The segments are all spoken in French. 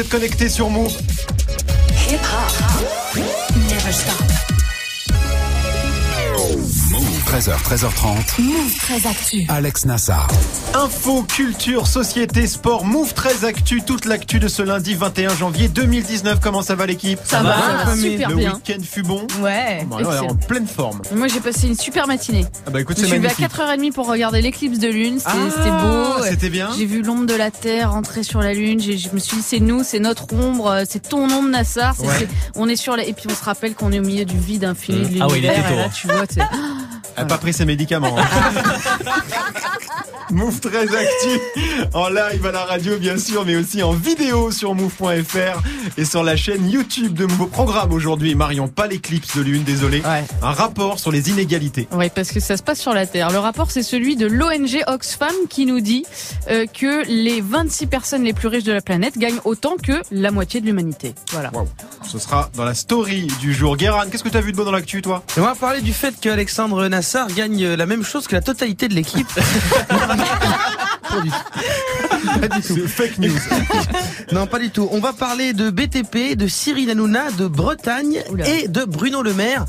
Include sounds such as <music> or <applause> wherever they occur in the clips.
vous êtes connectés sur Move. 13h, 13h30. Move très actu. Alex Nassar. Info, culture, société, sport, Move très actu, toute l'actu de ce lundi 21 janvier 2019. Comment ça va l'équipe? Ça va, ça va super Le bien. week-end fut bon. Ouais. Bon, alors, en pleine forme. Moi j'ai passé une super matinée. Ah bah écoute, Je suis à magnifique. 4h30 pour regarder l'éclipse de lune, c'était Ah, c'était beau. C'était bien. J'ai vu l'ombre de la Terre entrer sur la Lune. J'ai- Je me suis dit, c'est nous, c'est notre ombre, euh, c'est ton ombre, Nassar. Ouais. on est sur la... Et puis on se rappelle qu'on est au milieu du vide infini de l'univers. Ah ouais, il était tôt, et là, tu vois, <laughs> Elle pas pris ses médicaments. hein. <laughs> Move très actu en live à la radio bien sûr mais aussi en vidéo sur move.fr et sur la chaîne YouTube de Move. Programme aujourd'hui Marion, pas l'éclipse de lune, désolé. Ouais. Un rapport sur les inégalités. Ouais, parce que ça se passe sur la Terre. Le rapport, c'est celui de l'ONG Oxfam qui nous dit euh, que les 26 personnes les plus riches de la planète gagnent autant que la moitié de l'humanité. Voilà. Ce sera dans la story du jour. Guéran, qu'est-ce que t'as vu de beau dans l'actu toi? Et on va parler du fait qu'Alexandre Nassar gagne la même chose que la totalité de l'équipe. <laughs> Pas du tout. Pas du tout. C'est fake news. <laughs> Non, pas du tout. On va parler de BTP, de Cyril Hanouna, de Bretagne Oula. et de Bruno Le Maire.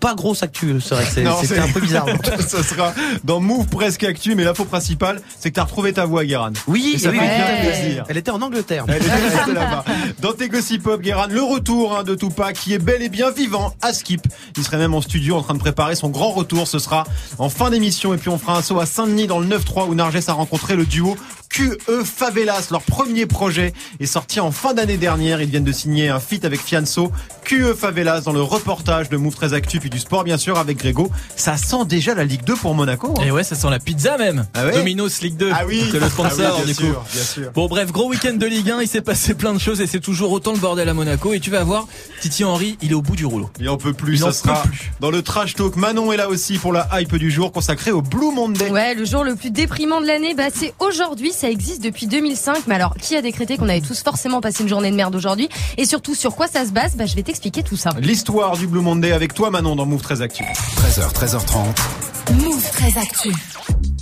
Pas grosse actu, c'est vrai que c'est- un peu bizarre. <laughs> Ce sera dans Move presque actu mais l'info principale c'est que t'as retrouvé ta voix Guéran. Oui, Et ça oui, fait oui. bien plaisir. Elle était en Angleterre. Elle restée là-bas. Dans tes gossip pop, Guéran, le retour hein, de Tupac qui est bel et bien vivant à Skip. Il serait même en studio en train de préparer son grand retour. Ce sera en fin d'émission et puis on fera un saut à Saint-Denis dans le 9-3 où Narges a rencontré le duo QE Favelas. Leur premier projet est sorti en fin d'année dernière. Ils viennent de signer un feat avec Fianso. QE Favelas dans le reportage de Move 13 Actu puis du sport bien sûr avec Grégo. Ça sent déjà la Ligue 2 pour Monaco. hein. Et ouais, ça sent la pizza même. Ah ouais Domino's Ligue 2. Ah oui, C'est le sponsor Ah oui, bien du coup. sûr, bien sûr. Bon bref, gros week-end de Ligue 1, il s'est passé plein de choses et c'est toujours autant le bordel à Monaco. Et tu vas voir, Titi Henry, il est au bout du rouleau. Il en peut plus, Il ça en sera peut plus. dans le trash talk. Manon est là aussi pour la hype du jour consacrée au Blue Monday. Ouais, le jour le plus déprimant de l'année, bah c'est aujourd'hui, ça existe depuis 2005. Mais alors, qui a décrété qu'on avait tous forcément passé une journée de merde aujourd'hui? Et surtout, sur quoi ça se base? Bah je vais t'expliquer tout ça. L'histoire du Blue Monday avec toi Manon dans Move très Actu. 13h, 13h30. Move très actu.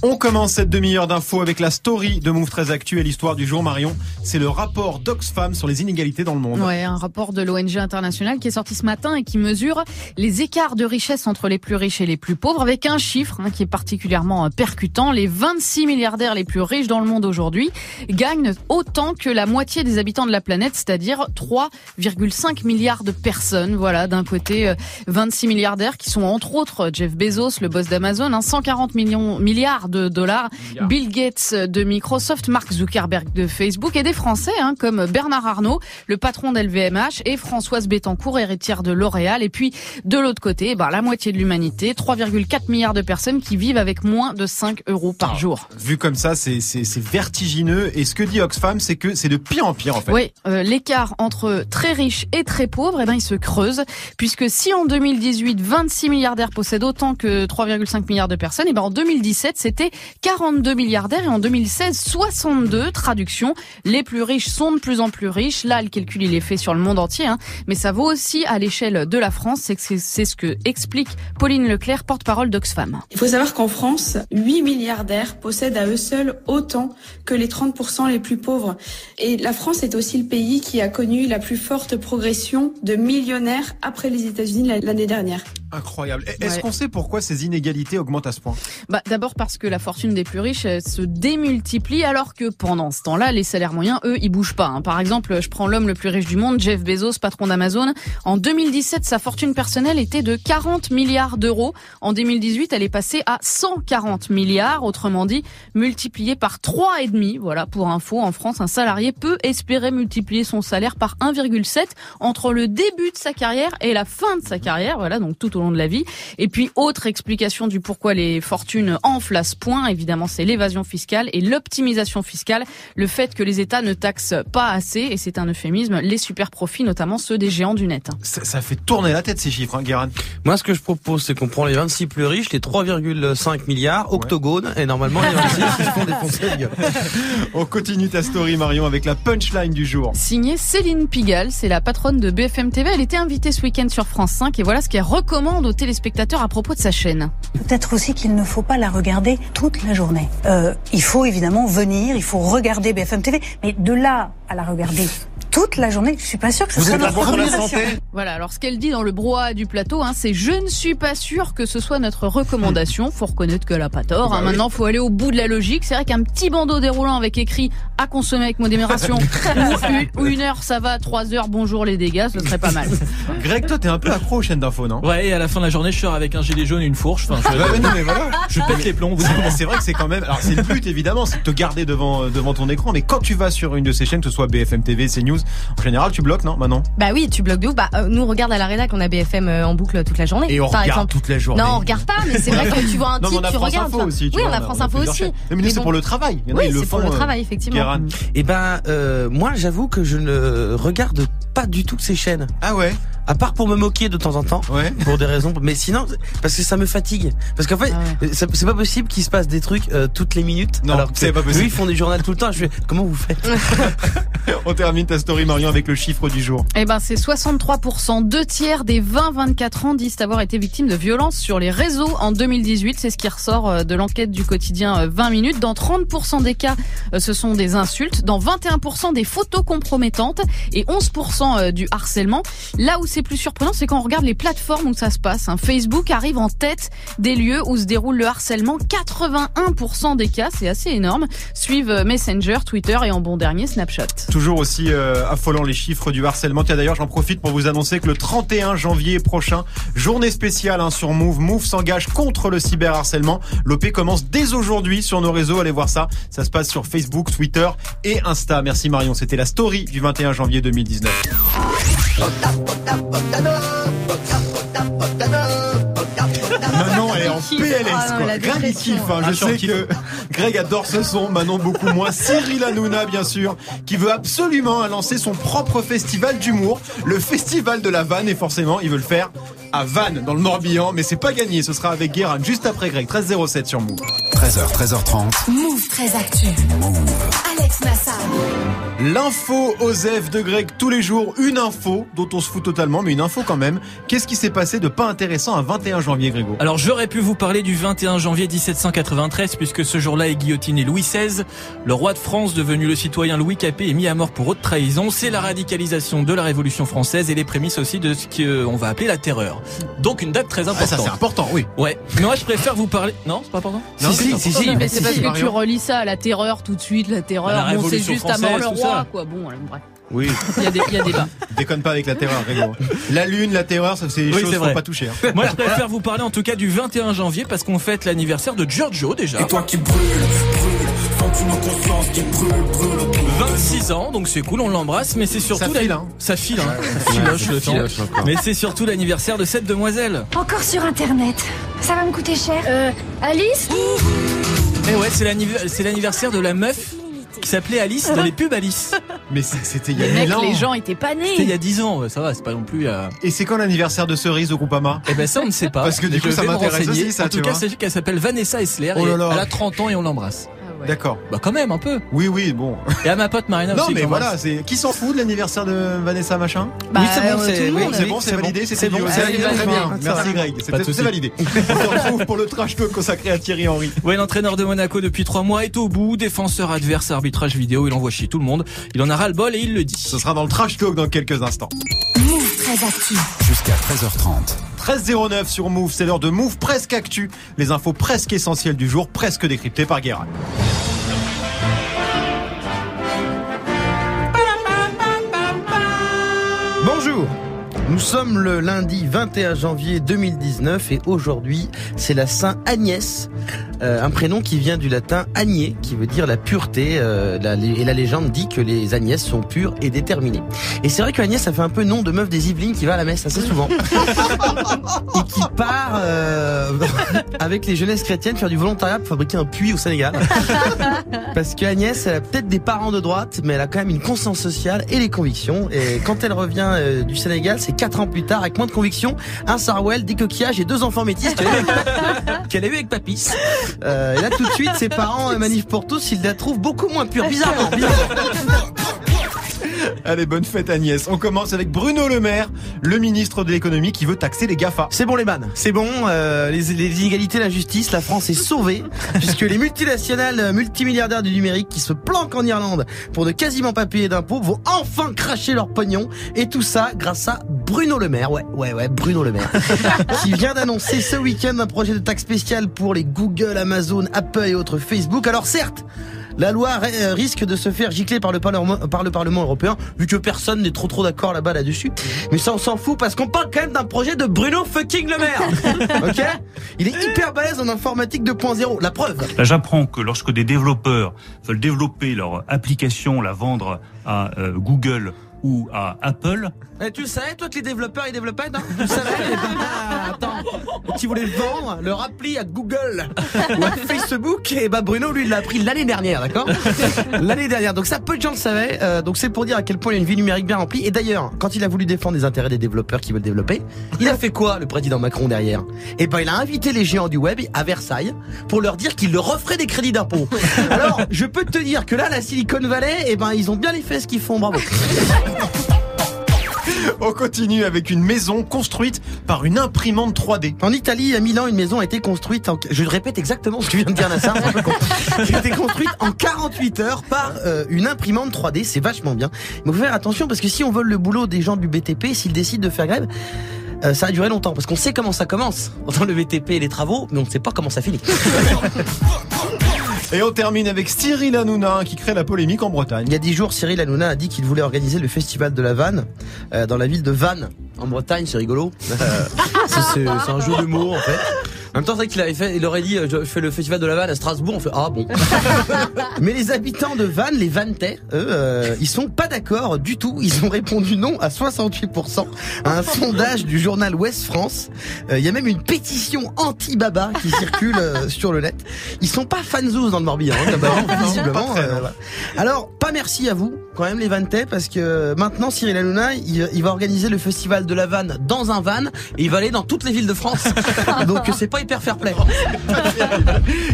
On commence cette demi-heure d'infos avec la story de Move très Actu et l'histoire du jour Marion. C'est le rapport d'Oxfam sur les inégalités dans le monde. Ouais, un rapport de l'ONG internationale qui est sorti ce matin et qui mesure les écarts de richesse entre les plus riches et les plus pauvres avec un chiffre hein, qui est particulièrement euh, percutant. Les 26 milliardaires les plus riches dans le monde aujourd'hui gagnent autant que la moitié des habitants de la planète, c'est-à-dire 3,5 milliards de personnes. Voilà, d'un côté, euh, 26 milliardaires qui sont entre autres Jeff Bezos, le boss d'Amazon, hein, 140 millions, milliards de dollars, Bill Gates de Microsoft, Mark Zuckerberg de Facebook et des Français hein, comme Bernard Arnault, le patron d'LVMH et Françoise Bettencourt, héritière de L'Oréal. Et puis de l'autre côté, ben, la moitié de l'humanité, 3,4 milliards de personnes qui vivent avec moins de 5 euros par jour. Vu comme ça, c'est c'est- c'est vertigineux. Et ce que dit Oxfam, c'est que c'est de pire en pire en fait. Oui, euh, l'écart entre très riches et très pauvres, eh ben, il se creuse, puisque si en 2018, 26 milliardaires possèdent autant que 3,5 milliards de personnes, eh ben, en 2017, c'était 42 milliardaires et en 2016, 62. Traduction, les plus riches sont de plus en plus riches. Là, le calcul, il est fait sur le monde entier, hein, mais ça vaut aussi à l'échelle de la France. C'est ce que explique Pauline Leclerc, porte-parole d'Oxfam. Il faut savoir qu'en France, 8 milliardaires possèdent à eux seuls autant que les 30% les plus pauvres. Et la France est aussi le pays qui a connu la plus forte progression de millionnaires après les États-Unis la- l'année dernière. Incroyable. Est-ce Ouais. qu'on sait pourquoi ces inégalités augmentent à ce point? Bah, d'abord parce que la fortune des plus riches se démultiplie alors que pendant ce temps-là, les salaires moyens, eux, ils bougent pas. hein. Par exemple, je prends l'homme le plus riche du monde, Jeff Bezos, patron d'Amazon. En 2017, sa fortune personnelle était de 40 milliards d'euros. En 2018, elle est passée à 140 milliards, autrement dit, multipliée par trois et demi. Voilà, pour info, en France, un salarié peut espérer multiplier son salaire par 1,7 entre le début de sa carrière et la fin de sa carrière. Voilà, donc tout au long de la vie. Et puis, autre explication du pourquoi les fortunes enflent à ce point, évidemment, c'est l'évasion fiscale et l'optimisation fiscale. Le fait que les États ne taxent pas assez, et c'est un euphémisme, les super profits, notamment ceux des géants du net. ça, ça fait tourner la tête ces chiffres, hein, Guérin. Moi, ce que je propose, c'est qu'on prend les 26 plus riches, les 3,5 milliards, octogones, et normalement, les 26 ils se font défoncer. <laughs> On continue ta story Marion avec la punchline du jour. Signée Céline Pigalle, c'est la patronne de BFM TV. Elle était invitée ce week-end sur France 5 et voilà ce qu'elle recommande aux téléspectateurs à propos de sa chaîne Peut-être aussi qu'il ne faut pas la regarder toute la journée. Euh, il faut évidemment venir, il faut regarder BFM TV, mais de là à la regarder toute la journée, je suis pas sûre que ce Vous soit notre recommandation. santé Voilà, alors ce qu'elle dit dans le brouhaha du plateau, hein, c'est je ne suis pas sûre que ce soit notre recommandation. Faut reconnaître qu'elle a pas tort. Bah hein. Maintenant, faut aller au bout de la logique. C'est vrai qu'un petit bandeau déroulant avec écrit à consommer avec modération <laughs> ou une- ou une heure, ça va. Trois heures, bonjour les dégâts, ce serait pas mal. Greg, toi, t'es un peu accro aux chaînes d'infos, non? Ouais, et à la fin de la journée, je sors avec un gilet jaune et une fourche. Enfin, je, Bah non, mais voilà. <laughs> je pète les plombs. C'est vrai que c'est quand même. Alors c'est le but évidemment, c'est de te garder devant devant ton écran. Mais quand tu vas sur une de ces chaînes, que ce soit BFM TV, CNews, en général, tu bloques, non Manon? Bah oui, tu bloques de ouf. Bah, euh, nous, regarde à la rédac, on a BFM euh, en boucle toute la journée. Et on par regarde exemple. toute la journée. Non, on regarde pas, mais c'est vrai que tu vois un Non, titre, on a tu France regardes. Info aussi. tu oui, vois, on a France a Info aussi. chaînes. Mais c'est bon. pour le travail. Il y en a, Oui, c'est pour le euh, travail, effectivement. Guérin. Eh ben, moi, j'avoue que je ne regarde pas du tout ces chaînes. Ah ouais? À part pour me moquer de temps en temps. Ouais. Pour des raisons. Mais sinon, parce que ça me fatigue. Parce qu'en fait, Ah ça- c'est pas possible qu'il se passe des trucs euh, toutes les minutes. Non, alors que c'est pas possible. Eux, ils font des journaux tout le temps. Je fais, comment vous faites? <laughs> On termine ta story Marion avec le chiffre du jour. Eh ben, c'est 63%. Deux tiers des 20-24 ans disent avoir été victimes de violences sur les réseaux en 2018. C'est ce qui ressort euh, de l'enquête du quotidien euh, 20 minutes. Dans 30% des cas, euh, ce sont des insultes. Dans 21% des photos compromettantes et 11% euh, du harcèlement. Là où c'est plus surprenant, c'est quand on regarde les plateformes où ça se passe. hein. Facebook arrive en tête des lieux où se déroule le harcèlement. 81% des cas, c'est assez énorme. Suivent euh, Messenger, Twitter et en bon dernier Snapchat. Toujours aussi euh, affolant les chiffres du harcèlement. Tiens d'ailleurs, j'en profite pour vous annoncer que le 31 janvier prochain, journée spéciale hein, sur Move. Move s'engage contre le cyberharcèlement. L'OP commence dès aujourd'hui sur nos réseaux. Allez voir ça. Ça se passe sur Facebook, Twitter et Insta. Merci Marion. C'était la story du 21 janvier 2019. Manon, elle est en. PLS Ah non, quoi. la Greg il dépression. kiffe. hein. Je sais que Greg adore ce son. Manon beaucoup moins. Cyril Hanouna bien sûr, qui veut absolument lancer son propre festival d'humour, le festival de la vanne et forcément il veut le faire à Vannes dans le Morbihan, mais c'est pas gagné. Ce sera avec Guérin juste après Greg 1307 sur Move. 13h, 13h30. Move très actu. Alex Nassar. L'info Osef de Greg tous les jours, une info dont on se fout totalement, mais une info quand même. Qu'est-ce qui s'est passé de pas intéressant un 21 janvier, Grégo? Alors j'aurais pu vous parler du 21 janvier 1793 puisque ce jour-là est guillotiné Louis XVI, le roi de France devenu le citoyen Louis Capet est mis à mort pour haute trahison. C'est la radicalisation de la Révolution française et les prémices aussi de ce qu'on va appeler la terreur. Donc une date très Ah, ça importante. c'est important, oui. ouais. Moi je préfère vous parler. Non, c'est pas important? Non, Si, si, si, si. Oui, mais c'est si, parce si, que tu Marion. relis ça à la terreur tout de suite, la terreur. Bah, bon, c'est Révolution juste à mort le française, tout roi, ça. quoi. Bon, bref. Oui. Il y a des, il y a débat. <laughs> Déconne pas avec la terreur. La lune, la terreur, ça c'est des Oui, choses pas toucher. hein. <laughs> Moi je préfère vous parler en tout cas du 21 janvier parce qu'on fête l'anniversaire de Giorgio déjà. Et toi qui brûle, brûle, sens une conscience qui brûle, brûle. 26 ans, donc c'est cool, on l'embrasse, mais c'est surtout Ça file, hein. ça file, hein. ça filoche le temps. filoche encore. Mais c'est surtout l'anniversaire de cette demoiselle. Encore sur Internet. Ça va me coûter cher. Euh, Alice? Et ouais, c'est l'anniversaire de la meuf qui s'appelait Alice dans les pubs Alice. <laughs> Mais c'est- c'était il y a Les mecs, ans. les gens étaient pas C'était il y nés. a 10 ans, ça va, c'est pas non plus. euh, Et c'est quand l'anniversaire de Cerise au Groupama? Eh ben ça on ne sait pas. Parce que du coup, ça m'intéresse aussi, ça, En tu tout cas, vois. sachez qu'elle s'appelle Vanessa Essler Oh et là là. elle a 30 ans et on l'embrasse. Ouais. D'accord. Bah quand même un peu. Oui, oui, bon. Et à ma pote Marina Non, aussi. que mais voilà, c'est qui s'en fout de l'anniversaire de Vanessa machin? Bah, Oui, c'est bon, euh, c'est- oui, bon, c'est validé, c'est bon, validé, très bien. Merci Greg, c'est validé. On se retrouve pour le trash talk consacré à Thierry Henry. Ouais, l'entraîneur de Monaco depuis 3 mois est au bout. Défenseur adverse, arbitrage vidéo, il envoie chier tout le monde. Il en a ras le bol et il le dit. Ce sera dans le trash talk dans quelques instants. Move très actu. Jusqu'à 13h30. 13.09 sur Move, c'est l'heure de Move presque actu. Les infos presque essentielles du jour, presque décryptées par Guérin. Nous sommes le lundi 21 janvier 2019 et aujourd'hui c'est la Saint Agnès, un prénom qui vient du latin agné, qui veut dire la pureté. euh, la- et la légende dit que les Agnès sont pures et déterminées. Et c'est vrai que Agnès ça fait un peu nom de meuf des Yvelines qui va à la messe assez souvent <laughs> et qui part euh, <laughs> avec les jeunesses chrétiennes faire du volontariat pour fabriquer un puits au Sénégal. <laughs> Parce que Agnès, elle a peut-être des parents de droite, mais elle a quand même une conscience sociale et les convictions. Et quand elle revient euh, du Sénégal, c'est quatre ans plus tard, avec moins de convictions, un sarwell, des coquillages et deux enfants métis qu'elle a eu avec, qu'elle a eu avec Papis. Euh, et là, tout de suite, ses parents, manif pour tous, ils la trouvent beaucoup moins pure. Bizarrement. bizarrement. Allez, bonne fête Agnès. On commence avec Bruno Le Maire, le ministre de l'économie qui veut taxer les GAFA. C'est bon les man, c'est bon, euh, les, les inégalités, la justice, la France est sauvée, <laughs> puisque les multinationales euh, multimilliardaires du numérique qui se planquent en Irlande pour ne quasiment pas payer d'impôts vont enfin cracher leur pognon, et tout ça grâce à Bruno Le Maire, ouais, ouais, ouais, Bruno Le Maire, <laughs> qui vient d'annoncer ce week-end un projet de taxe spéciale pour les Google, Amazon, Apple et autres Facebook. Alors certes, la loi euh, risque de se faire gicler par le, Parlement, par le Parlement européen, vu que personne n'est trop trop d'accord là-bas là-dessus. Mais ça, on s'en fout parce qu'on parle quand même d'un projet de Bruno fucking Le Maire. <laughs> ok Il est hyper balèze en informatique 2.0. La preuve. Là, j'apprends que lorsque des développeurs veulent développer leur application, la vendre à euh, Google ou à Apple. Eh, tu le savais, toi, que les développeurs, ils développaient, non? Tu le savais? Eh <laughs> ben, Attends, tu voulais vendre leur appli à Google ou à Facebook, et bah Bruno, lui, il l'a appris l'année dernière, d'accord? L'année dernière. Donc ça, peu de gens le savaient. Euh, donc c'est pour dire à quel point il a une vie numérique bien remplie. Et d'ailleurs, quand il a voulu défendre les intérêts des développeurs qui veulent développer, il a fait quoi, le président Macron, derrière? Eh ben, il a invité les géants du web à Versailles pour leur dire qu'il leur offrait des crédits d'impôt. Alors, je peux te dire que là, la Silicon Valley, eh ben, ils ont bien les fesses qu'ils font, bravo. On continue avec une maison construite par une imprimante 3D. En Italie, à Milan, une maison a été construite en... Je répète exactement ce que vient de dire Nassar. Elle a été construite en 48 heures par euh, une imprimante 3D. C'est vachement bien. Il faut faire attention parce que si on vole le boulot des gens du BTP, s'ils décident de faire grève, euh, ça va durer longtemps parce qu'on sait comment ça commence dans le BTP et les travaux, mais on ne sait pas comment ça finit. <laughs> Et on termine avec Cyril Hanouna qui crée la polémique en Bretagne. Il y a dix jours, Cyril Hanouna a dit qu'il voulait organiser le festival de la Vanne euh, dans la ville de Vannes en Bretagne. C'est rigolo. Euh, c'est c'est un jeu de mots en fait. En même temps, c'est vrai qu'il avait fait, il aurait dit, euh, je fais le festival de la Vanne à Strasbourg. On fait ah bon. <laughs> Mais les habitants de Vannes, les Vannetais, eux, euh, ils sont pas d'accord du tout. Ils ont répondu non à 68% à un sondage du journal Ouest France. Euh, Il y a même une pétition anti-baba qui circule euh, sur le net. Ils sont pas fanzous dans le Morbihan, hein, <laughs> comme avant, visiblement. Très, euh, voilà. Alors, pas merci à vous, quand même, les Vannetais, parce que maintenant, Cyril Hanouna, il, il va organiser le festival de la vanne dans un van, et il va aller dans toutes les villes de France. <laughs> Donc, c'est pas hyper fair play.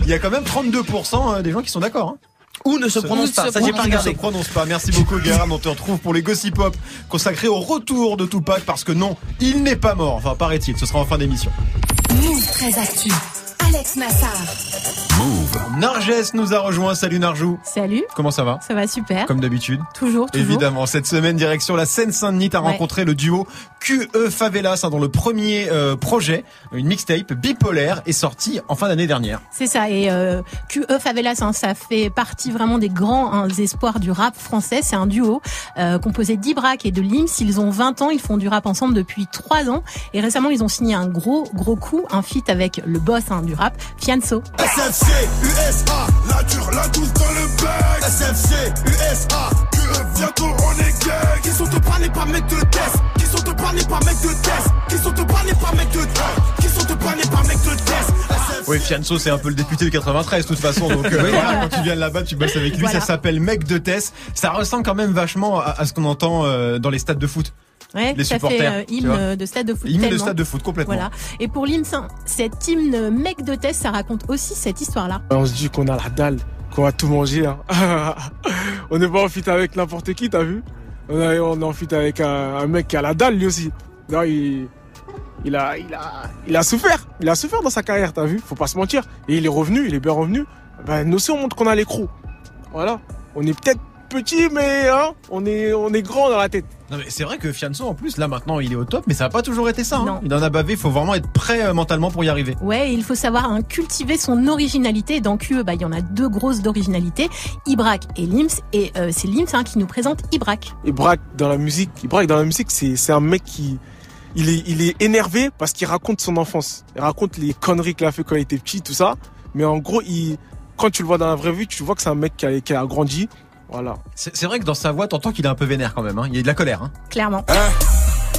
Il y a quand même 32% des gens qui sont d'accord. hein. Ou ne se prononce pas, ça j'ai pas Ou ne regardé. se prononce pas. Merci beaucoup, Guérin. On te retrouve pour les Gossip Pop consacrés au retour de Tupac parce que non, il n'est pas mort. Enfin, paraît-il. Ce sera en fin d'émission. Move très actu. Alex Narges nous a rejoint. Salut Narjou. Salut, Comment ça va? Ça va super. Comme d'habitude. Toujours, toujours. Évidemment, cette semaine, direction la Seine-Saint-Denis, t'as Ouais. rencontré le duo QE Favelas hein, dont le premier euh, projet, une mixtape bipolaire, est sorti en fin d'année dernière. C'est ça. Et euh, QE Favelas, hein, ça fait partie vraiment des grands hein, espoirs du rap français. C'est un duo euh, composé d'Ibrac et de Lims. Ils ont 20 ans, ils font du rap ensemble depuis 3 ans. Et récemment, ils ont signé un gros, gros coup, un feat avec le boss hein, du rap, Fianso. SFC, USA, la dure, la douce dans le bec. SFC, USA, QE, bientôt on est gang. Qui sont te parler pas mec de test Qui sont te parler pas mec de test Qui sont te parler pas mec de test Qui sont te parler pas mec de test Oui, Fianso, c'est un peu le député du 93, de toute façon. Donc, euh, <laughs> voilà, quand tu viens de là-bas, tu bosses avec lui. Voilà. Ça s'appelle Mec de Tess. Ça ressemble quand même vachement à, à ce qu'on entend euh, dans les stades de foot. Ouais, Les ça supporters, fait euh, hymne de stade de foot. Hymne de tellement. stade de foot, complètement. Voilà. Et pour hein, cet hymne mec de test, ça raconte aussi cette histoire-là. On se dit qu'on a la dalle, qu'on va tout manger. Hein. <laughs> on n'est pas en fit avec n'importe qui, t'as vu on, est- on est en fit avec un, un mec qui a la dalle lui aussi. Non, il, il, a, il, a, il a souffert. Il a souffert dans sa carrière, t'as vu Faut pas se mentir. Et il est revenu, il est bien revenu. Ben, nous aussi, on montre qu'on a l'écrou. Voilà. On est peut-être petit, mais hein, on, est, on est grand dans la tête. Non, mais c'est vrai que Fianso, en plus, là, maintenant, il est au top, mais ça n'a pas toujours été ça. hein. Il en a bavé. Il faut vraiment être prêt euh, mentalement pour y arriver. Ouais, il faut savoir hein, cultiver son originalité. Dans QE, bah, il y en a deux grosses d'originalité, Ibrac et Lims. Et euh, c'est Lims hein, qui nous présente Ibrac. Braque dans la musique, il braque dans la musique, c'est c'est un mec qui il est il est énervé parce qu'il raconte son enfance. Il raconte les conneries qu'il a fait quand il était petit, tout ça. Mais en gros, il quand tu le vois dans la vraie vie, tu vois que c'est un mec qui a, qui a grandi. Voilà. C'est vrai que dans sa voix, t'entends qu'il est un peu vénère quand même. Hein. Il y a de la colère. Hein. Clairement.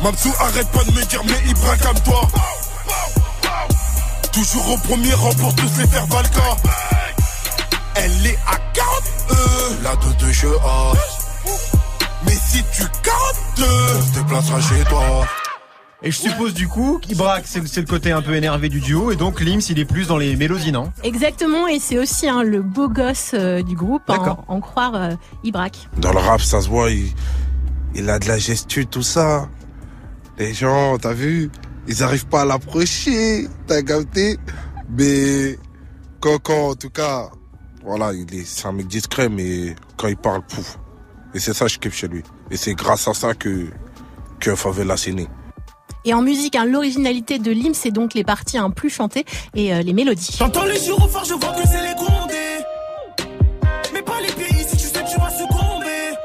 Mamsou, arrête pas de me dire, mais Ibra comme toi. Toujours au premier rang pour tous les faire Valka. Elle est à 40 E, la de deux jeux Mais si tu 42, on se déplacera chez toi. Et je suppose du coup qu'Ibrac, c'est c'est le côté un peu énervé du duo, et donc Lims, il est plus dans les mélodies, non? Exactement, et c'est aussi hein, le beau gosse euh, du groupe, en, D'accord. en croire euh, Ibrac. Dans le rap, ça se voit, il, il a de la gestu, tout ça. Les gens, t'as vu, ils arrivent pas à l'approcher, t'as capté? Mais quand, quand, en tout cas, voilà, il est, c'est un mec discret, mais quand il parle, pouf. Et c'est ça que je kiffe chez lui. Et c'est grâce à ça que, que Favela s'est né. Et en musique, hein, l'originalité de l'hymne, c'est donc les parties hein, plus chantées et euh, les mélodies. J'entends les gyrophares, je vois que c'est les grondés. Mais pas les pays, si tu sais, tu vas succomber.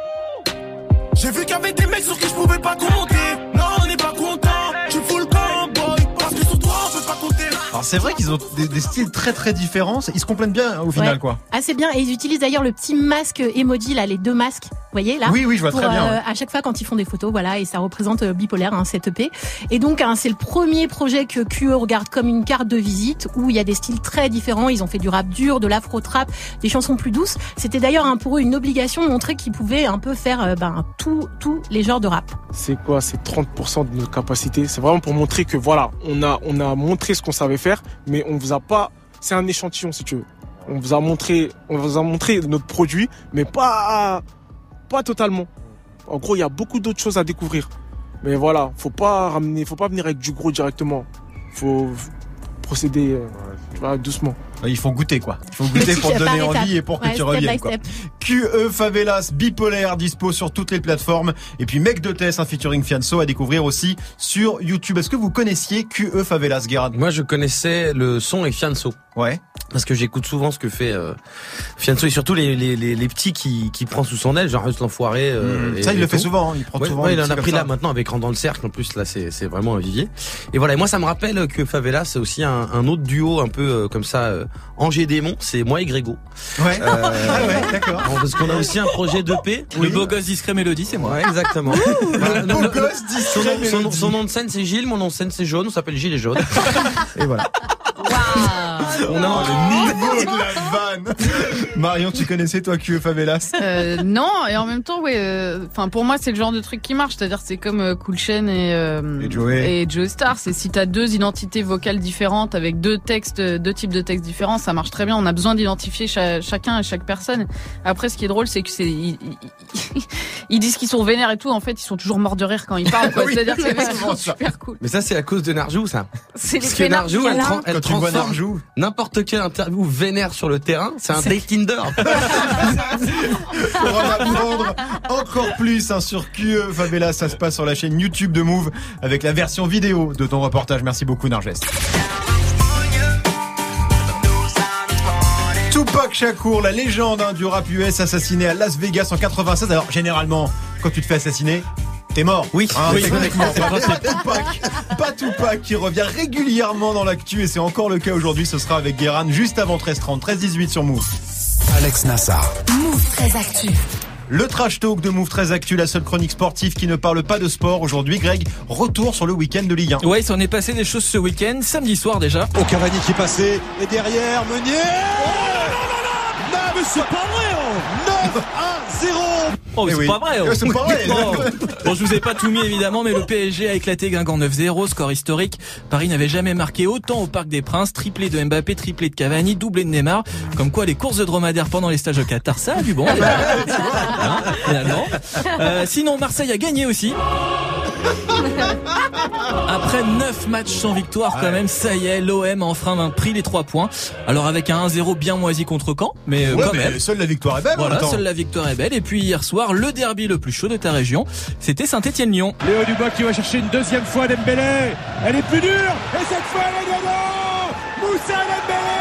J'ai vu qu'il y avait des mecs sur qui je pouvais pas compter. Non, on n'est pas content. Tu fous le camp, boy. Parce que sur toi, on peut pas compter. Alors c'est vrai qu'ils ont des, des styles très très différents. Ils se complètent bien au final Ouais. quoi. Ah, c'est bien. Et ils utilisent d'ailleurs le petit masque emoji, là, les deux masques. Vous voyez, là Oui, oui, je vois Pour, très bien, euh, ouais. À chaque fois, quand ils font des photos, voilà, et ça représente euh, bipolaire, hein, cette EP. Et donc, hein, c'est le premier projet que QE regarde comme une carte de visite, où il y a des styles très différents. Ils ont fait du rap dur, de l'afro-trap, des chansons plus douces. C'était d'ailleurs hein, pour eux une obligation de montrer qu'ils pouvaient un peu faire euh, ben, tous les genres de rap. C'est quoi? C'est 30% de nos capacités. C'est vraiment pour montrer que voilà, on a, on a montré ce qu'on savait faire, mais on vous a pas. C'est un échantillon si tu veux. On vous a montré, on vous a montré notre produit, mais pas, pas totalement. En gros, il y a beaucoup d'autres choses à découvrir. Mais voilà, faut pas ramener, faut pas venir avec du gros directement. Faut procéder, euh, tu vois, doucement. Ils font goûter quoi. Ils font goûter <laughs> pour te donner étape. envie et pour que Ouais, tu reviennes quoi. QE Favelas bipolaire dispo sur toutes les plateformes et puis Mec de Tess un featuring Fianso à découvrir aussi sur YouTube. Est-ce que vous connaissiez QE Favelas Gerard Moi, je connaissais le son et Fianso. Ouais. Parce que j'écoute souvent ce que fait euh, Fianso et surtout les, les, les, les petits qui, qui prend sous son aile, genre Russe l'enfoiré. euh, Mmh. et- Ça, il et le fait tout. souvent, hein. Il prend Ouais, souvent ouais, il en a pris là maintenant avec Rentre dans le cercle. En plus, là, c'est c'est vraiment un vivier. Et voilà. Et moi, ça me rappelle que Favela, c'est aussi un, un autre duo un peu euh, comme ça, euh, Angers Démon. C'est moi et Grégo. Ouais. Euh, <laughs> Ah ouais, d'accord. Parce qu'on a aussi un projet d'EP. Le beau gosse discret mélodie, c'est moi. Ouais, exactement. Le beau gosse son, discret nom, son son nom de scène c'est Gilles, mon nom de scène c'est Jaune, on s'appelle Gilles et Jaune. <laughs> et voilà. On a le niveau de la vanne. <laughs> Marion, tu connaissais toi QE Favelas? Euh, non, et en même temps, ouais. euh, Enfin, pour moi, c'est le genre de truc qui marche. C'est-à-dire, c'est comme euh, Cool Chain et euh, Et Joey. et Joey Star. C'est si t'as deux identités vocales différentes avec deux textes, deux types de textes différents, ça marche très bien. On a besoin d'identifier cha- chacun et chaque personne. Après, ce qui est drôle, c'est que c'est ils, ils- ils disent qu'ils sont vénères et tout. En fait, ils sont toujours morts de rire quand ils parlent. <laughs> Oui, C'est-à-dire c'est super cool. Mais ça c'est à cause de Narjou ça. C'est les Parce que Narjou elle, elle Quand tu vois transforme Narjou. N'importe quelle interview vénère sur le terrain, c'est un date Tinder. <laughs> Pour en apprendre encore plus hein, sur QE Favelas, ça se passe sur la chaîne YouTube de Move avec la version vidéo de ton reportage. Merci beaucoup Narges. Tupac Shakur, la légende hein, du rap US, assassiné à Las Vegas en 96. Alors généralement, quand tu te fais assassiner, t'es mort. Oui, Hein, oui. Pas Tupac, pas Tupac qui revient régulièrement dans l'actu et c'est encore le cas aujourd'hui. Ce sera avec Guéran juste avant 13h30, 13h18 sur Move. Alex Nassar. Move très actu. Le trash talk de Move très actu, la seule chronique sportive qui ne parle pas de sport. Aujourd'hui, Greg, retour sur le week-end de Ligue 1. Ouais, il s'en est passé des choses ce week-end, samedi soir déjà. Au Cavani qui est passé. Et derrière, Meunier. non, mais c'est pas vrai. oh. 9 à 0. Oh, mais Eh c'est oui. pas vrai. oh. Eh, c'est pas vrai. <laughs> Oh. Bon, je vous ai pas tout mis évidemment, mais le PSG a éclaté Guingamp 9-0, score historique. Paris n'avait jamais marqué autant au Parc des Princes, triplé de Mbappé, triplé de Cavani, doublé de Neymar. Comme quoi, les courses de dromadaire pendant les stages au Qatar, ça a du bon. <laughs> Hein, finalement. Euh, sinon, Marseille a gagné aussi. <laughs> Après 9 matchs sans victoire quand même, ça y est, l'OM a enfin pris les 3 points. Alors avec un 1-0 bien moisi contre Caen, mais euh, Ouais, quand mais même. seule la victoire est belle. en Voilà, seule la victoire est belle. Et puis hier soir, le derby le plus chaud de ta région, c'était Saint-Étienne-Lyon. Léo Dubois qui va chercher une deuxième fois Dembélé. Elle est plus dure. Et cette fois, elle est dedans. Moussa Dembélé.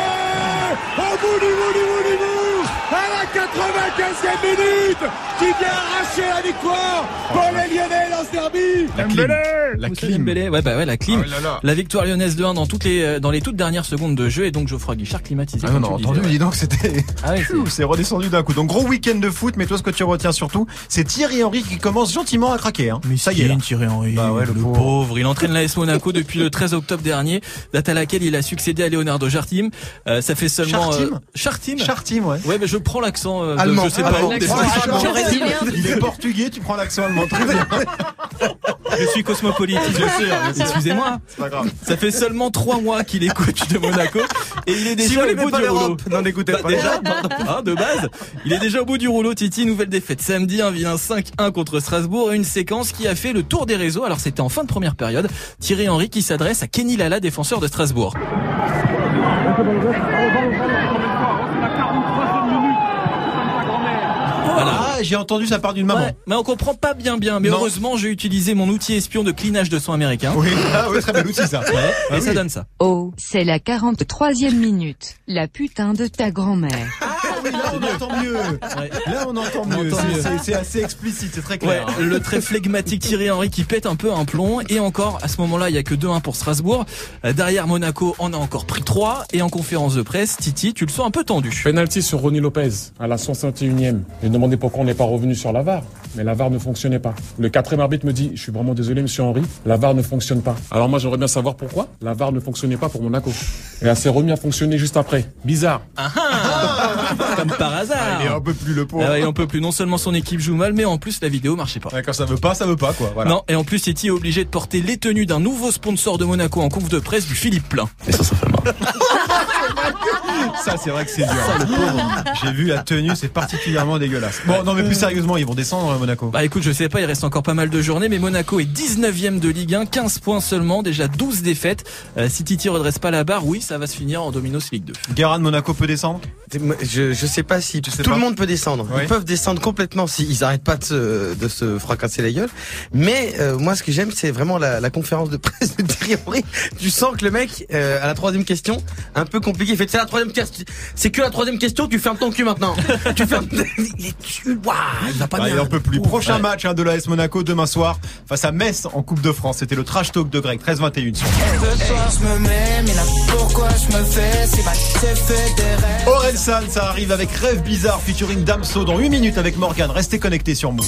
Au bout du bout du bout du bout. À la 95e minute. Qui vient arracher la victoire pour les Lyonnais dans ce derby. La clim. La clim. Ouais, bah ouais, la clim. Ah là là. La victoire lyonnaise de 1 dans toutes les, euh, dans les toutes dernières secondes de jeu et donc Geoffroy Guichard climatisé. Ah non, non, entendu, dis donc, c'était. Ah ouais, <laughs> c'est redescendu d'un coup. Donc, gros week-end de foot, mais toi, ce que tu retiens surtout, c'est Thierry Henry qui commence gentiment à craquer. Hein. Mais ça y est. là. Thierry Henry, Bah ouais, le, le pauvre. pauvre. Il entraîne l'AS Monaco depuis le 13 octobre dernier, date à laquelle il a succédé à Leonardo Jardim. Euh, ça fait seulement Chartim euh, Chartim. Chartim, ouais. Ouais, mais je prends l'accent euh, de- Allemand, je sais pas allemand. allemand. Il est portugais, tu prends l'accent allemand. Très bien. <laughs> Je suis cosmopolite, bien sûr. Excusez-moi. C'est pas grave. Ça fait seulement trois mois qu'il est coach de Monaco et il est déjà Si vous au bout pas du rouleau. l'Europe, n'en écoutez Bah, pas. déjà, <laughs> hein, de base, il est déjà au bout du rouleau. Titi, nouvelle défaite samedi, un vilain 5-1 contre Strasbourg, une séquence qui a fait le tour des réseaux. Alors c'était en fin de première période. Thierry Henry qui s'adresse à Kenny Lala, défenseur de Strasbourg. Ah, j'ai entendu ça part d'une maman. Ouais, mais on comprend pas bien bien. Mais Non. heureusement, j'ai utilisé mon outil espion de clinage de son américain. Oui, ah, oui, très bel outil ça. Ouais, Ah et ça donne ça. Oh, c'est la 43e minute. La putain de ta grand-mère. <laughs> Oui, là on entend mieux. Là on entend mieux. C'est- mieux. c'est- C'est assez explicite, c'est très Ouais, clair. le très flegmatique Thierry Henry qui pète un peu un plomb. Et encore, à ce moment-là, il y a que 2-1 pour Strasbourg. Euh, Derrière Monaco, on a encore pris 3. Et en conférence de presse, Titi, tu le sens un peu tendu. Penalty sur Ronnie Lopez à la 61e. J'ai demandé pourquoi on n'est pas revenu sur la VAR. Mais la VAR ne fonctionnait pas. Le quatrième arbitre me dit, je suis vraiment désolé, monsieur Henry, la VAR ne fonctionne pas. Alors moi, j'aimerais bien savoir pourquoi la VAR ne fonctionnait pas pour Monaco. Et elle s'est remis à fonctionner juste après. Bizarre. Ah ah Comme par hasard. Ah, il est un peu plus le pauvre. Ah ouais, on peut plus. Non seulement son équipe joue mal, mais en plus la vidéo marchait pas. Ouais, Quand ça veut pas, ça veut pas quoi. Voilà. Non, et en plus Titi est obligé de porter les tenues d'un nouveau sponsor de Monaco en conf de presse du Philippe Plein. Et ça, ça fait mal. <laughs> ça, c'est vrai que c'est dur. J'ai vu la tenue, c'est particulièrement dégueulasse. Bon, non, mais plus sérieusement, ils vont descendre à Monaco. Bah écoute, je sais pas, il reste encore pas mal de journées, mais Monaco est 19ème de Ligue 1, 15 points seulement, déjà 12 défaites. Euh, si Titi redresse pas la barre, oui, ça va se finir en Dominos Ligue 2. Guérin de Monaco peut descendre? Je, je sais pas si sais tout pas le monde peut descendre. Oui. Ils peuvent descendre complètement s'ils arrêtent pas de se, de se fracasser la gueule. Mais euh, moi, ce que j'aime, c'est vraiment la, la conférence de presse de Thierry Henry. Tu sens que le mec, euh, à la troisième question, un peu compliqué, il fait c'est la troisième question. C'est que la troisième question. Tu fermes ton cul maintenant. tu fermes. <laughs> Il est tu, waouh, il va pas Ah, bien. il en peut plus. Ouh. Prochain Ouais. match hein, de l'AS Monaco demain soir face à Metz en Coupe de France. C'était le trash talk de Greg 13-21 sur Ce soir je ça arrive avec Rêve Bizarre featuring Damso dans 8 minutes avec Morgan. Restez connectés sur Move.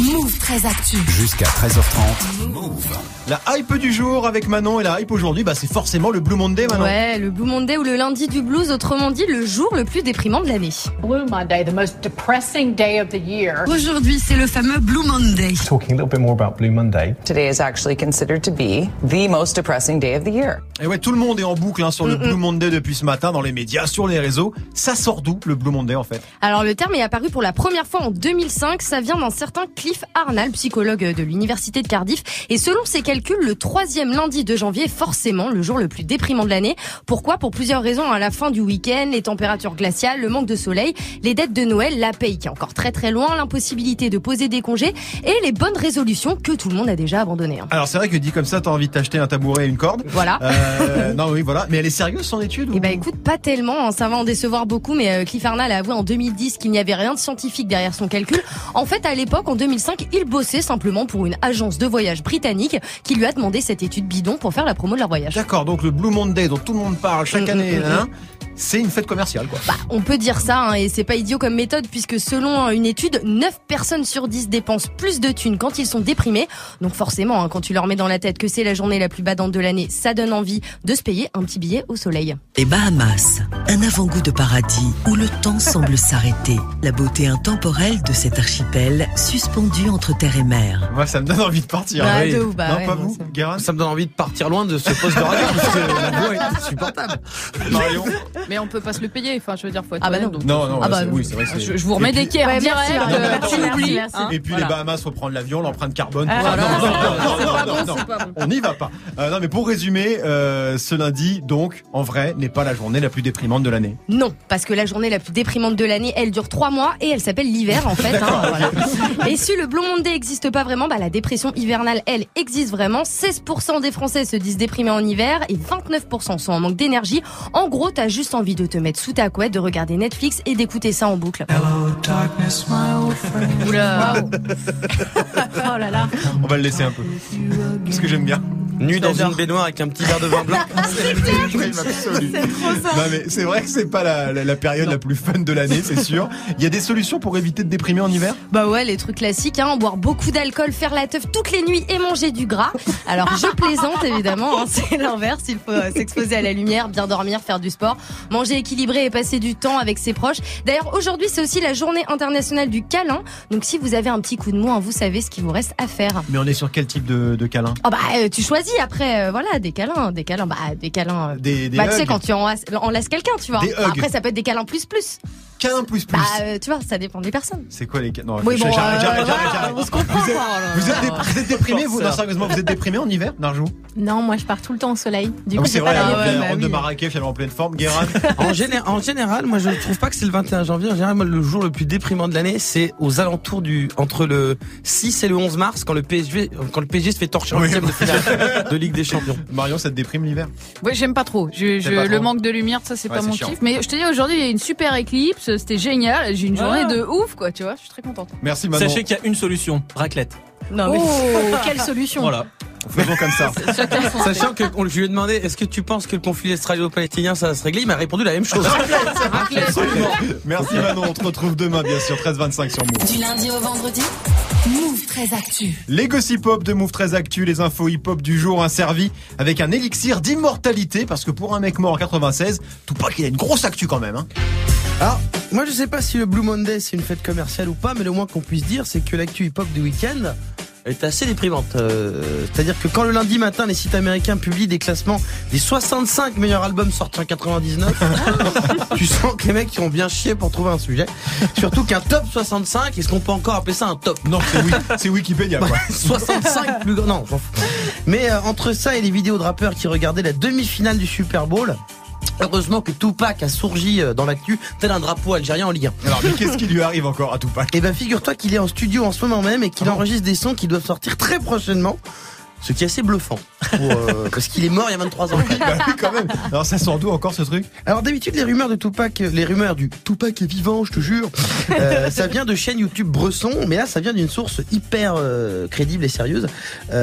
Move très actu. Jusqu'à 13h30. Move. La hype du jour avec Manon et la hype aujourd'hui, bah, c'est forcément le Blue Monday Manon. Ouais, le Blue Monday ou le lundi du blues, autrement dit le jour le plus déprimant de l'année. Blue Monday, the most depressing day of the year. Aujourd'hui, c'est le fameux Blue Monday. Talking a little bit more about Blue Monday. Today is actually considered to be the most depressing day of the year. Et ouais, tout le monde est en boucle hein, sur le Blue Monday depuis ce matin dans les médias, sur les réseaux. Ça sort d'où le Blue Monday en fait? Alors le terme est apparu pour la première fois en 2005, ça vient d'un certain Cliff Arnall, psychologue de l'université de Cardiff, et selon ses calculs, le troisième lundi de janvier est forcément le jour le plus déprimant de l'année. Pourquoi? Pour plusieurs raisons, à la fin du week-end, les températures glaciales, le manque de soleil, les dettes de Noël, la paye qui est encore très très loin, l'impossibilité de poser des congés, et les bonnes résolutions que tout le monde a déjà abandonnées. hein. Alors c'est vrai que dit comme ça, t'as envie de t'acheter un tabouret et une corde. Voilà. Euh, <laughs> non oui voilà, mais elle est sérieuse son étude ou... Eh ben écoute, pas tellement, hein, ça va en décevoir beaucoup, mais euh, Cliff Arnall a avoué en 2010 qu'il n'y avait rien de scientifique derrière son calcul. En fait, à l'époque, en 2005, il bossait simplement pour une agence de voyage britannique qui lui a demandé cette étude bidon pour faire la promo de leur voyage. D'accord, donc le Blue Monday dont tout le monde parle chaque Mm, année, mm, hein, c'est une fête commerciale quoi. Bah, on peut dire ça, hein, et c'est pas idiot comme méthode, puisque selon une étude, 9 personnes sur 10 dépensent plus de thunes quand ils sont déprimés. Donc forcément, hein, quand tu leur mets dans la tête que c'est la journée la plus badante de l'année, ça donne envie de se payer un petit billet au soleil. Les Bahamas, un avant-goût de paradis où le temps <laughs> semble s'arrêter. La beauté intemporelle de cet archipel suspendu entre terre et mer. Moi ça me donne envie de partir. Ouais, Oui. de ouf, bah non ouais, pas non, vous, Guérin Ça me donne envie de partir loin de ce poste de radio parce que la voix est insupportable. Marion Mais on peut pas se le payer, enfin je veux dire, faut être Ah bah non. donc- Non non, Ah là, bah c'est- non. oui c'est vrai. que c'est- Je, je vous remets puis- des caires Ouais, merci, direct, euh, tu oublies, hein. Et puis Voilà. les Bahamas, faut prendre l'avion, l'empreinte carbone. Ah, non, Non, non. On n'y va pas. Euh, non, mais pour résumer, euh, ce lundi, donc, en vrai, n'est pas la journée la plus déprimante de l'année. Non, parce que la journée la plus déprimante de l'année, elle dure trois mois et elle s'appelle l'hiver en fait. hein, voilà. <laughs> Et si le Blue Monday n'existe pas vraiment, bah, la dépression hivernale, elle, existe vraiment. 16% des Français se disent déprimés en hiver et 29% sont en manque d'énergie. En gros, t'as juste envie de te mettre sous ta couette, de regarder Netflix et d'écouter ça en boucle. Oula. <laughs> Oh là là. On va le laisser un peu. Parce que j'aime bien. Nu dans une baignoire avec un petit verre de vin blanc. <laughs> <laughs> Mais c'est vrai que c'est pas la, la- la période la plus fun de l'année, c'est sûr. Il y a des solutions pour éviter de déprimer en hiver? Bah ouais, les trucs classiques, hein, boire beaucoup d'alcool, faire la teuf toutes les nuits et manger du gras. Alors je plaisante évidemment, hein, c'est l'inverse, il faut euh, s'exposer à la lumière, bien dormir, faire du sport, manger équilibré et passer du temps avec ses proches. D'ailleurs aujourd'hui c'est aussi la journée internationale du câlin, donc si vous avez un petit coup de mou, hein, vous savez ce qu'il vous reste à faire. Mais on est sur quel type de, de câlin? Oh bah euh, tu choisis après, euh, voilà, des câlins, des câlins, bah des câlins. euh, Des, des bah tu sais quand tu enlaces, enlaces quelqu'un, tu vois. Des hugs. Après ça peut être des câlins plus plus. Câlin plus plus. Bah euh, tu vois, ça dépend des personnes. C'est quoi les câlins Non, Oui, je- bon, j'arrête, euh, j'arrête, voilà, j'arrête, j'arrête. on se comprend. Vous êtes, vous êtes, dé- vous êtes déprimé, vous? Non, sérieusement, vous êtes déprimé en hiver, Narjou? Non, moi je pars tout le temps au soleil. Du coup, oui, c'est vrai, pas la ronde de Marrakech, elle est en pleine forme. Guérin <laughs> En, géné- en général, moi je trouve pas que c'est le 21 janvier. En général, moi, le jour le plus déprimant de l'année, c'est aux alentours du entre le 6 et le 11 mars, quand le PSG, quand le PSG se fait torcher en Oui. huitième de finale <laughs> de Ligue des Champions. Marion, ça te déprime l'hiver? Ouais, j'aime pas trop. Je, je- T'aimes pas le trop? manque de lumière, ça c'est Ouais, pas mon kiff. Mais je te dis aujourd'hui, il y a une super éclipse, c'était génial. J'ai une journée Ah. de ouf, quoi. Tu vois, je suis très contente. Merci Manon. Sachez qu'il y a une solution, raclette. Non mais Oh, <laughs> quelle solution Voilà. Faisons comme ça. <laughs> Sachant que on, je lui ai demandé, est-ce que tu penses que le conflit israélo-palestinien ça va se régler Il m'a répondu la même chose. Merci Manon, on te retrouve demain, bien sûr, 13h25 sur Move. Du lundi au vendredi, Move très actu. Les gossip hop de Move très Actu, les infos hip hop du jour, un servi avec un élixir d'immortalité, parce que pour un mec mort en 96, tout pas qu'il a une grosse actu quand même. Hein. Alors, moi je sais pas si le Blue Monday c'est une fête commerciale ou pas, mais le moins qu'on puisse dire c'est que l'actu hip-hop du week-end est assez déprimante. Euh, C'est-à-dire que quand le lundi matin les sites américains publient des classements des 65 meilleurs albums sortis en 99, <laughs> tu sens que les mecs ont bien chié pour trouver un sujet. Surtout qu'un top 65, est-ce qu'on peut encore appeler ça un top? Non, c'est Wik- c'est Wikipédia quoi. 65 plus grands. Non, j'en fous. Mais euh, entre ça et les vidéos de rappeurs qui regardaient la demi-finale du Super Bowl, heureusement que Tupac a surgi euh, dans l'actu tel un drapeau algérien en Ligue 1. Alors, mais qu'est-ce qui lui arrive encore à Tupac? Eh ben figure-toi qu'il est en studio en ce moment même et qu'il Ah enregistre des sons qui doivent sortir très prochainement. Ce qui est assez bluffant. pour, euh, <laughs> parce qu'il est mort il y a 23 ans. <laughs> Bah oui, quand même. Alors, ça sort d'où encore ce truc? Alors d'habitude les rumeurs de Tupac, euh, les rumeurs du Tupac est vivant, je te jure, <laughs> euh, ça vient de chaînes YouTube Bresson, mais là ça vient d'une source hyper euh, crédible et sérieuse,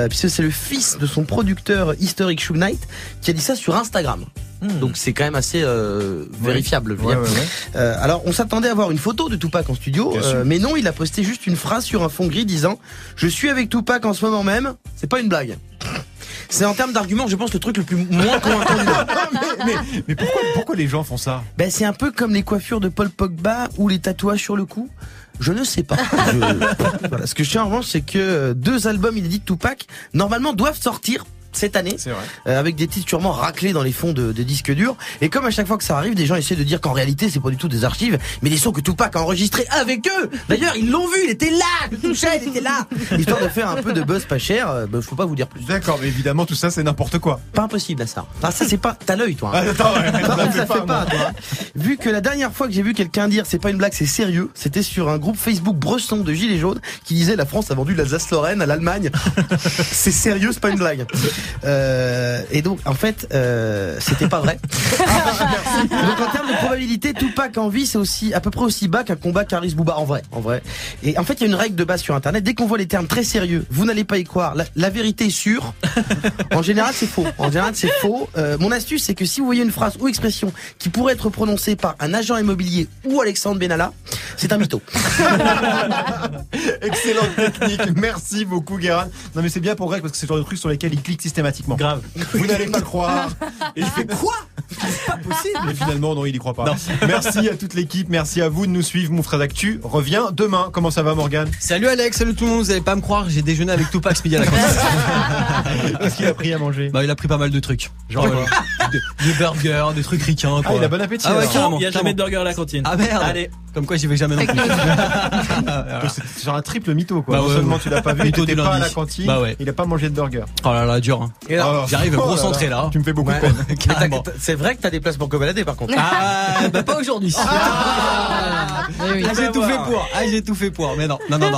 puisque c'est le fils de son producteur historique Suge Knight qui a dit ça sur Instagram. Donc c'est quand même assez euh, vérifiable. Ouais, ouais, ouais. Euh, alors on s'attendait à voir une photo de Tupac en studio, euh, mais non, il a posté juste une phrase sur un fond gris disant "Je suis avec Tupac en ce moment même, c'est pas une blague." C'est en termes d'argument, je pense, le truc le plus moins convaincant du monde. <laughs> mais, mais, mais pourquoi, pourquoi les gens font ça? Ben, c'est un peu comme les coiffures de Paul Pogba ou les tatouages sur le cou. Je ne sais pas. <laughs> Je- voilà. Ce que je sais en revanche, c'est que deux albums inédits de Tupac, normalement, doivent sortir cette année, euh, avec des titres sûrement raclés dans les fonds de, de disques durs. Et comme à chaque fois que ça arrive, des gens essaient de dire qu'en réalité, c'est pas du tout des archives, mais des sons que Tupac a enregistrés avec eux. D'ailleurs, ils l'ont vu, il était là, le touchais, il était là. Histoire de faire un peu de buzz pas cher, euh, ben, je peux pas vous dire plus. D'accord, mais évidemment, tout ça, c'est n'importe quoi. Pas impossible à ça. Ah, ça, c'est pas, t'as l'œil, toi. Ah, hein. attends, ouais, <laughs> Non, ça mais fait pas, toi. Vu que la dernière fois que j'ai vu quelqu'un dire c'est pas une blague, c'est sérieux, c'était sur un groupe Facebook Bresson de Gilets jaunes qui disait la France a vendu l'Alsace-Lorraine à l'Allemagne. <laughs> c'est sérieux, c'est pas une blague. Euh, et donc, en fait, euh, c'était pas vrai. <laughs> donc, en termes de probabilité, Tupac en vie, c'est aussi à peu près aussi bas qu'un combat Caris Bouba en vrai, en vrai. Et en fait, il y a une règle de base sur Internet. Dès qu'on voit les termes très sérieux, vous n'allez pas y croire. La, la vérité est sûre. En général, c'est faux. En général, c'est faux. Euh, mon astuce, c'est que si vous voyez une phrase ou expression qui pourrait être prononcée par un agent immobilier ou Alexandre Benalla, c'est un mytho. <laughs> Excellente technique. Merci beaucoup, Guérin. Non, mais c'est bien pour Greg parce que c'est le genre de truc sur lesquels il clique systématiquement. Grave. Vous n'allez pas <laughs> croire. Et je fais quoi? Pas possible. Et finalement, non, il y croit pas. <laughs> Merci à toute l'équipe. Merci à vous de nous suivre. Mon frère d'actu revient demain. Comment ça va, Morgan Salut Alex, salut tout le monde, vous allez pas me croire, j'ai déjeuné avec Tupac ce midi à la cantine. <laughs> Qu'est-ce qu'il a pris à manger? Bah il a pris pas mal de trucs. Genre Euh, quoi des, des burgers, des trucs ricains quoi. Ah, il a bon appétit. Ah ouais, alors. carrément. Il y a jamais de burger à la cantine. Ah merde. Allez. Comme quoi j'y vais jamais non plus. <laughs> C'est sur un triple mytho, quoi. Bah non seulement ouais. tu l'as pas vu, Mytho t'étais du pas à la cantine, Bah ouais. il a pas mangé de burger. Oh là là, dur. Hein. Et là, Oh, J'arrive oh là concentré là. Tu me fais beaucoup Ouais. de peine. Mais. C'est vrai que t'as des places pour balader par contre. Ah bah pas aujourd'hui. Eh oui. Ah, j'ai tout fait pour. Ah j'ai tout fait pour. Mais non, non, non, non.